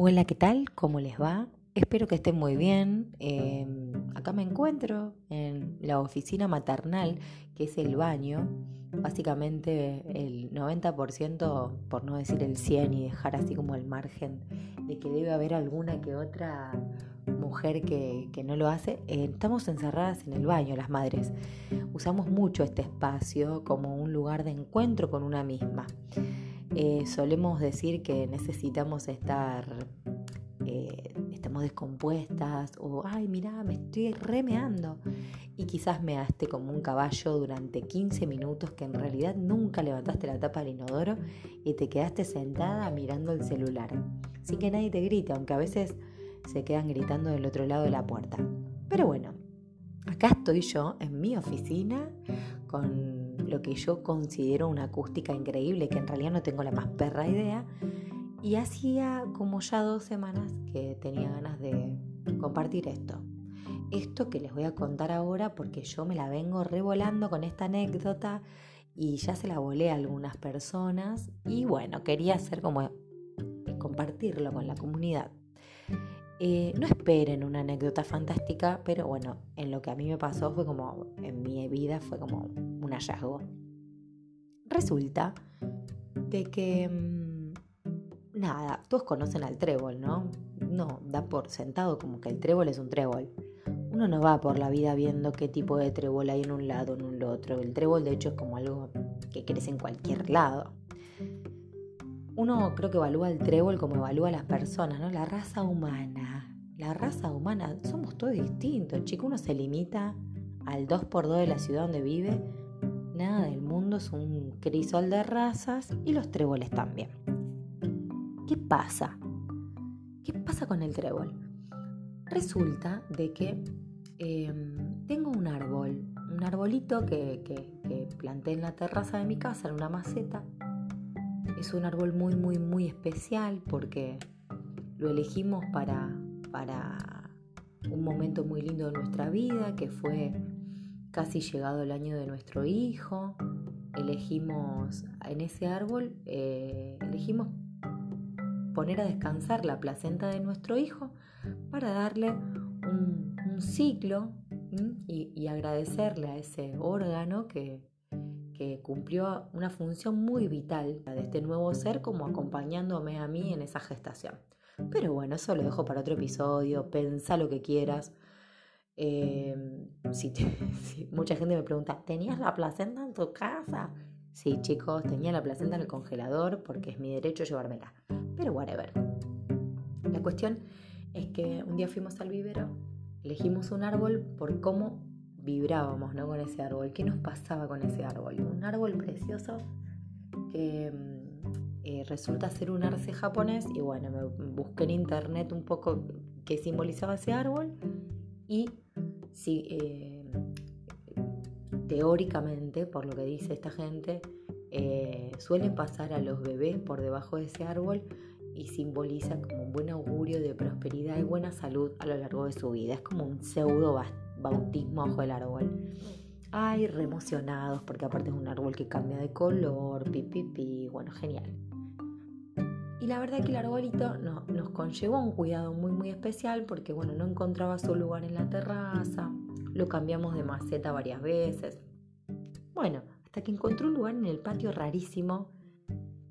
Hola, ¿qué tal? ¿Cómo les va? Espero que estén muy bien. Em, acá me encuentro en la oficina maternal, que es el baño. Básicamente el 90%, por no decir el 100 y dejar así como el margen de que debe haber alguna que otra mujer que, no lo hace, eh, estamos encerradas en el baño, las madres. Usamos mucho este espacio como un lugar de encuentro con una misma. Eh, solemos decir que necesitamos estar, eh, estamos descompuestas o, ay, mira, me estoy remeando. Y quizás measte como un caballo durante 15 minutos que en realidad nunca levantaste la tapa del inodoro y te quedaste sentada mirando el celular. Sin que nadie te grite, aunque a veces se quedan gritando del otro lado de la puerta. Pero bueno, acá estoy yo en mi oficina con lo que yo considero una acústica increíble, que en realidad no tengo la más perra idea. Y hacía como ya dos semanas que tenía ganas de compartir esto. Esto que les voy a contar ahora porque yo me la vengo revolando con esta anécdota y ya se la volé a algunas personas y bueno, quería hacer como compartirlo con la comunidad. Eh, no esperen una anécdota fantástica, pero bueno, en lo que a mí me pasó fue como, en mi vida fue como un hallazgo. Resulta de que, mm, nada, todos conocen al trébol, ¿no? No, da por sentado como que el trébol es un trébol. Uno no va por la vida viendo qué tipo de trébol hay en un lado, en un otro. El trébol de hecho es como algo que crece en cualquier lado uno creo que evalúa el trébol como evalúa a las personas, ¿no? La raza humana. La raza humana, somos todos distintos, chico. Uno se limita al 2x2 de la ciudad donde vive. Nada del mundo es un crisol de razas y los tréboles también. ¿Qué pasa? ¿Qué pasa con el trébol? Resulta de que em, tengo un árbol, un arbolito que, que planté en la terraza de mi casa, en una maceta, es un árbol muy, muy, muy especial porque lo elegimos para, para un momento muy lindo de nuestra vida, que fue casi llegado el año de nuestro hijo. Elegimos en ese árbol, eh, elegimos poner a descansar la placenta de nuestro hijo para darle un, ciclo y, y agradecerle a ese órgano que, que cumplió una función muy vital de este nuevo ser como acompañándome a mí en esa gestación. Pero bueno, eso lo dejo para otro episodio, pensa lo que quieras. Em, si, mucha gente me pregunta, ¿tenías la placenta en tu casa? Sí, chicos, tenía la placenta en el congelador porque es mi derecho llevármela. Pero whatever. La cuestión es que un día fuimos al vivero, elegimos un árbol por cómo vibrábamos ¿no? con ese árbol. ¿Qué nos pasaba con ese árbol? Un árbol precioso que mm, eh, resulta ser un arce japonés y bueno, me busqué en internet un poco qué simbolizaba ese árbol y si, eh, teóricamente, por lo que dice esta gente, eh, suelen pasar a los bebés por debajo de ese árbol y simboliza como un buen augurio de prosperidad y buena salud a lo largo de su vida. Es como un pseudo bastante bautismo bajo el árbol. Ay, re emocionados porque aparte es un árbol que cambia de color, pi, bueno, genial. Y la verdad que el arbolito no, nos conllevó un cuidado muy muy especial porque bueno, no encontraba su lugar en la terraza, lo cambiamos de maceta varias veces. Bueno, hasta que encontró un lugar en el patio rarísimo,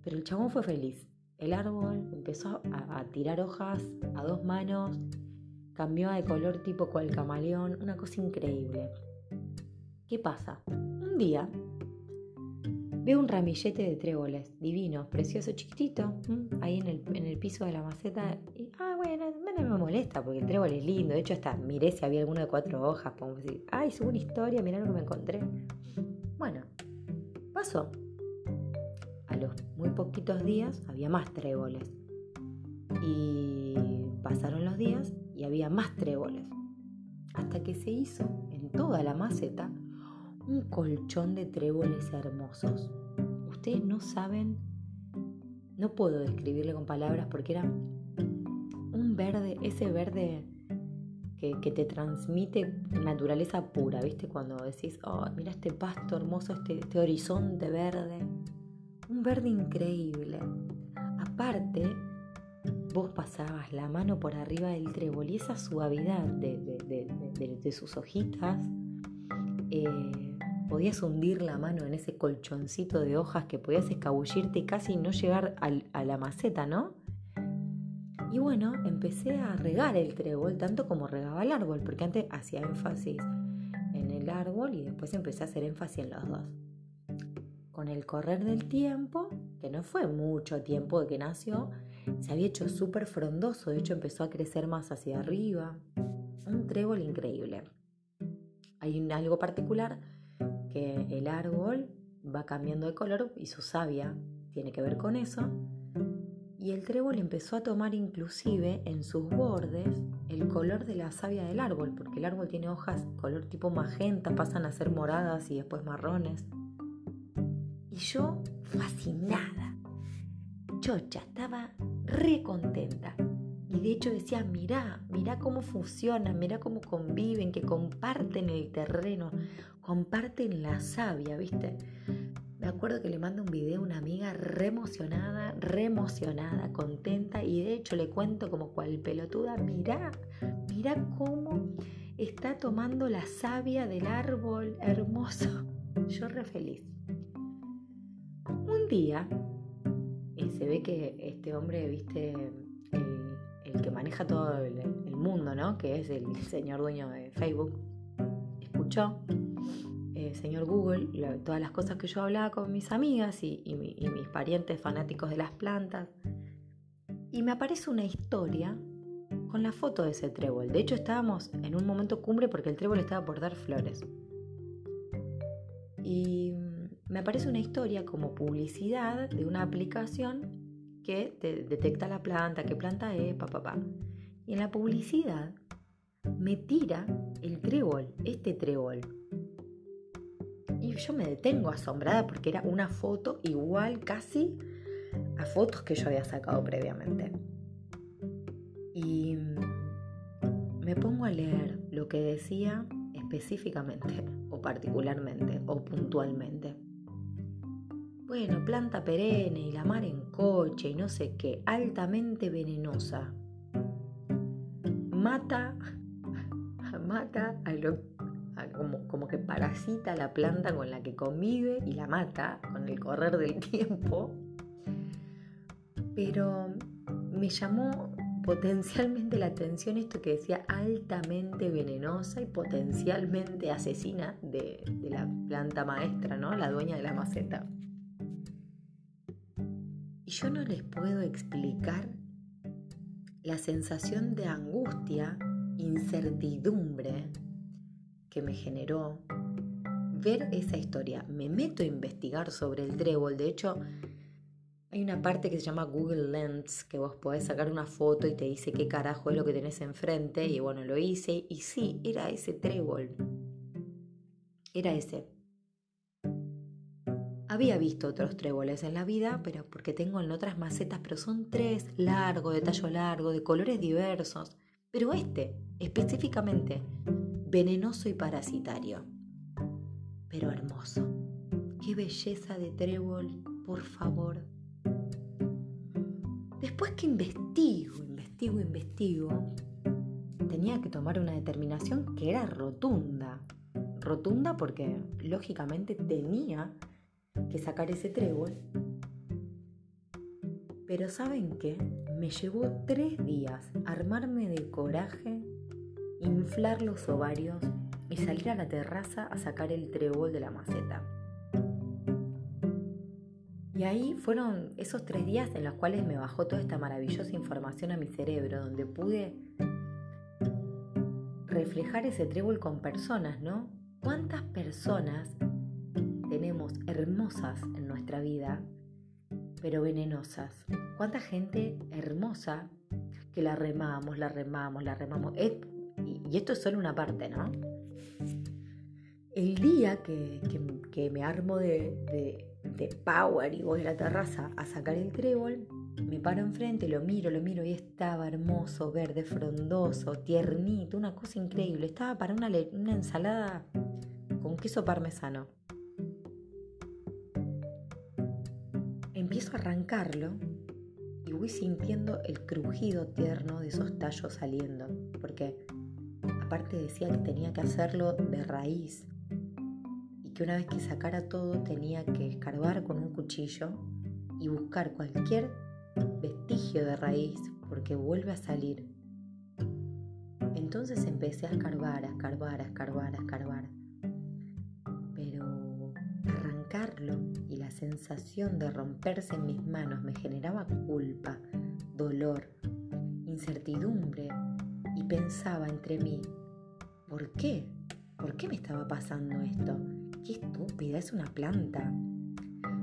pero el chabón fue feliz. El árbol empezó a tirar hojas a dos manos, cambió de color tipo cual camaleón, una cosa increíble. ¿Qué pasa? Un día veo un ramillete de tréboles, divino, precioso, chiquitito, ahí en el, piso de la maceta. Y, ah, bueno, no me molesta porque el trébol es lindo. De hecho, hasta miré si había alguno de cuatro hojas. Ay, subo una historia, mirá lo que me encontré. Bueno, pasó. A los muy poquitos días había más tréboles. Y pasaron los días y había más tréboles, hasta que se hizo en toda la maceta un colchón de tréboles hermosos. Ustedes no saben, no puedo describirle con palabras porque era un verde, ese verde que, te transmite naturaleza pura, ¿viste? Cuando decís, oh, mira este pasto hermoso, este, este horizonte verde, un verde increíble. Aparte, vos pasabas la mano por arriba del trébol y esa suavidad de, sus hojitas, eh, podías hundir la mano en ese colchoncito de hojas que podías escabullirte y casi no llegar a la maceta, ¿no? Y bueno, empecé a regar el trébol tanto como regaba el árbol, porque antes hacía énfasis en el árbol y después empecé a hacer énfasis en los dos. Con el correr del tiempo, que no fue mucho tiempo de que nació, se había hecho súper frondoso, de hecho empezó a crecer más hacia arriba. Un trébol increíble. Hay algo particular que el árbol va cambiando de color y su savia tiene que ver con eso. Y el trébol empezó a tomar inclusive en sus bordes el color de la savia del árbol, porque el árbol tiene hojas color tipo magenta, pasan a ser moradas y después marrones. Y yo fascinada, chocha, estaba re contenta. Y de hecho decía, mirá, mirá cómo funcionan, mirá cómo conviven, que comparten el terreno, comparten la savia, ¿viste? Me acuerdo que le mando un video a una amiga re emocionada, re emocionada, contenta, y de hecho le cuento como cual pelotuda, mirá, mirá cómo está tomando la savia del árbol hermoso. Yo re feliz. Un día se ve que este hombre, viste, el, que maneja todo el, mundo, ¿no? Que es el señor dueño de Facebook, escuchó, eh, señor Google, todas las cosas que yo hablaba con mis amigas y, mis parientes fanáticos de las plantas. Y me aparece una historia con la foto de ese trébol. De hecho, estábamos en un momento cumbre porque el trébol estaba por dar flores. Y me aparece una historia como publicidad de una aplicación que te detecta la planta, qué planta es, papá, Pa, Y en la publicidad me tira el trébol, este trébol. Y yo me detengo asombrada porque era una foto igual casi a fotos que yo había sacado previamente. Y me pongo a leer lo que decía específicamente o particularmente o puntualmente. Bueno, planta perenne y la mar en coche y no sé qué, altamente venenosa. Mata, mata a lo, como, que parasita la planta con la que convive y la mata con el correr del tiempo. Pero me llamó potencialmente la atención esto que decía altamente venenosa y potencialmente asesina de, de, la planta maestra, ¿no? La dueña de la maceta. Y yo no les puedo explicar la sensación de angustia, incertidumbre que me generó ver esa historia. Me meto a investigar sobre el trébol. De hecho, hay una parte que se llama Google Lens, que vos podés sacar una foto y te dice qué carajo es lo que tenés enfrente. Y bueno, lo hice y sí, era ese trébol. Era ese. Había visto otros tréboles en la vida, pero porque tengo en otras macetas, pero son tres, largo, de tallo largo, de colores diversos. Pero este, específicamente, venenoso y parasitario. Pero hermoso. Qué belleza de trébol, por favor. Después que investigo, investigo, investigo, tenía que tomar una determinación que era rotunda. Rotunda porque lógicamente tenía que sacar ese trébol. Pero ¿saben qué? Me llevó tres días armarme de coraje, inflar los ovarios y salir a la terraza a sacar el trébol de la maceta. Y ahí fueron esos tres días en los cuales me bajó toda esta maravillosa información a mi cerebro, donde pude reflejar ese trébol con personas, ¿no? ¿Cuántas personas tenemos hermosas en nuestra vida, pero venenosas. ¿Cuánta gente hermosa que la remamos, la remamos, la remamos? y esto es solo una parte, ¿no? El día que, me armo de, de, power y voy a la terraza a sacar el trébol, me paro enfrente, lo miro, lo miro y estaba hermoso, verde, frondoso, tiernito, una cosa increíble. Estaba para una, una ensalada con queso parmesano. Empiezo a arrancarlo y voy sintiendo el crujido tierno de esos tallos saliendo, porque aparte decía que tenía que hacerlo de raíz y que una vez que sacara todo tenía que escarbar con un cuchillo y buscar cualquier vestigio de raíz porque vuelve a salir. Entonces empecé a escarbar, a escarbar, a escarbar, a escarbar. Arrancarlo y la sensación de romperse en mis manos me generaba culpa, dolor, incertidumbre y pensaba entre mí, ¿por qué? ¿Por qué me estaba pasando esto? Qué estúpida, es una planta.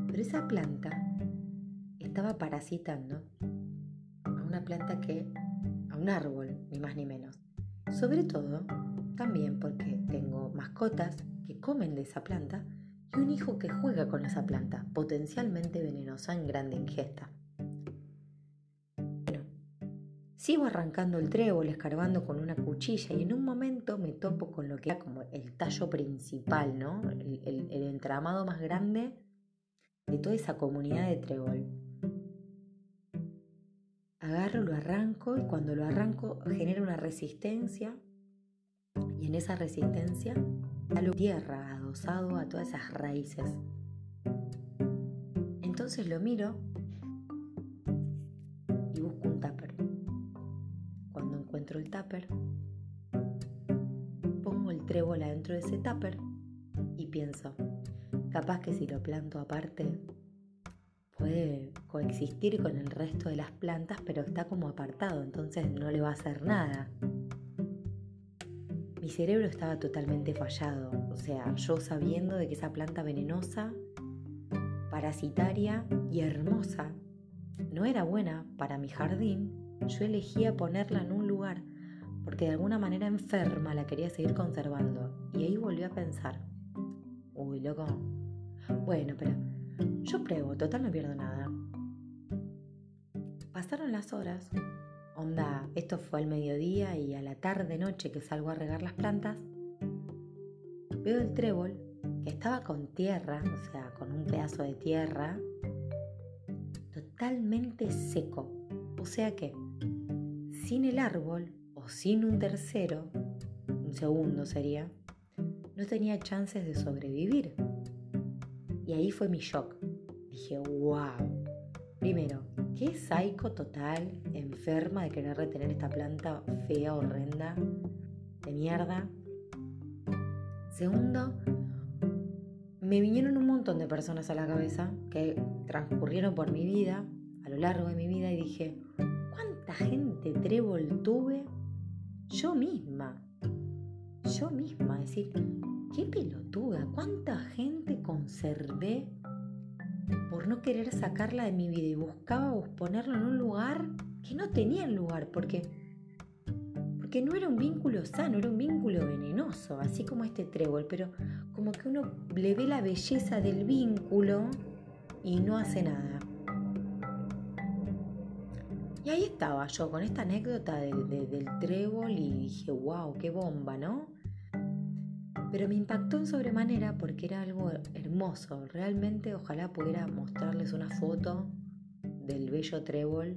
Pero esa planta estaba parasitando a una planta que, a un árbol, ni más ni menos. Sobre todo, también porque tengo mascotas que comen de esa planta y un hijo que juega con esa planta, potencialmente venenosa en grande ingesta. Bueno, sigo arrancando el trébol, escarbando con una cuchilla y en un momento me topo con lo que era como el tallo principal, ¿no? El, el entramado más grande de toda esa comunidad de trébol agarro, lo arranco y cuando lo arranco genera una resistencia y en esa resistencia lo tierra adosado a todas esas raíces. Entonces lo miro y busco un tupper. Cuando encuentro el tupper, pongo el trébol adentro de ese tupper y pienso, capaz que si lo planto aparte puede coexistir con el resto de las plantas, pero está como apartado, entonces no le va a hacer nada. Mi cerebro estaba totalmente fallado, o sea, yo sabiendo de que esa planta venenosa, parasitaria y hermosa no era buena para mi jardín, yo elegía ponerla en un lugar porque de alguna manera enferma la quería seguir conservando. Y ahí volví a pensar, uy, loco, bueno, pero yo pruebo, total no pierdo nada. Pasaron las horas, onda, esto fue al mediodía y a la tarde noche que salgo a regar las plantas, veo el trébol que estaba con tierra, o sea, con un pedazo de tierra, totalmente seco. O sea que, sin el árbol o sin un tercero, un segundo sería, no tenía chances de sobrevivir. Y ahí fue mi shock. Dije, wow. Primero, qué psycho total, enferma de querer retener esta planta fea, horrenda, de mierda. Segundo, me vinieron un montón de personas a la cabeza que transcurrieron por mi vida, a lo largo de mi vida, y dije, ¿cuánta gente trébol tuve yo misma? Yo misma, es decir, qué pelotuda, cuánta gente conservé por no querer sacarla de mi vida y buscaba ponerlo en un lugar que no tenía lugar, porque, porque no era un vínculo sano, era un vínculo venenoso, así como este trébol, pero como que uno le ve la belleza del vínculo y no hace nada. Y ahí estaba yo con esta anécdota del trébol y dije, wow, qué bomba, ¿no? Pero me impactó en sobremanera porque era algo hermoso. Realmente ojalá pudiera mostrarles una foto del bello trébol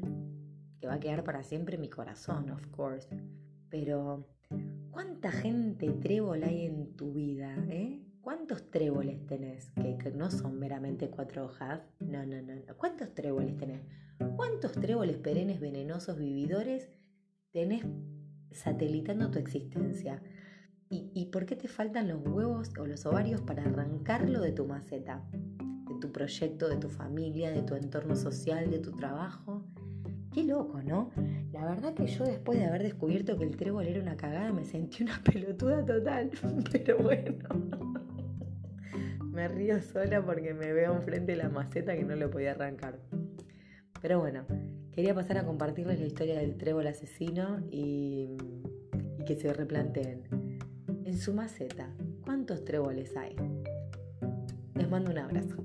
que va a quedar para siempre en mi corazón, of course. Pero, ¿cuánta gente trébol hay en tu vida? Eh? ¿Cuántos tréboles tenés? Que, no son meramente cuatro hojas. No, no, no, no. ¿Cuántos tréboles tenés? ¿Cuántos tréboles perennes, venenosos, vividores tenés satelitando tu existencia? ¿Y, por qué te faltan los huevos o los ovarios para arrancarlo de tu maceta? De tu proyecto, de tu familia, de tu entorno social, de tu trabajo. Qué loco, ¿no? La verdad que yo después de haber descubierto que el trébol era una cagada me sentí una pelotuda total. Pero bueno. me río sola porque me veo enfrente de la maceta que no lo podía arrancar. Pero bueno, quería pasar a compartirles la historia del trébol asesino y, y que se replanteen en su maceta, ¿cuántos tréboles hay? Les mando un abrazo.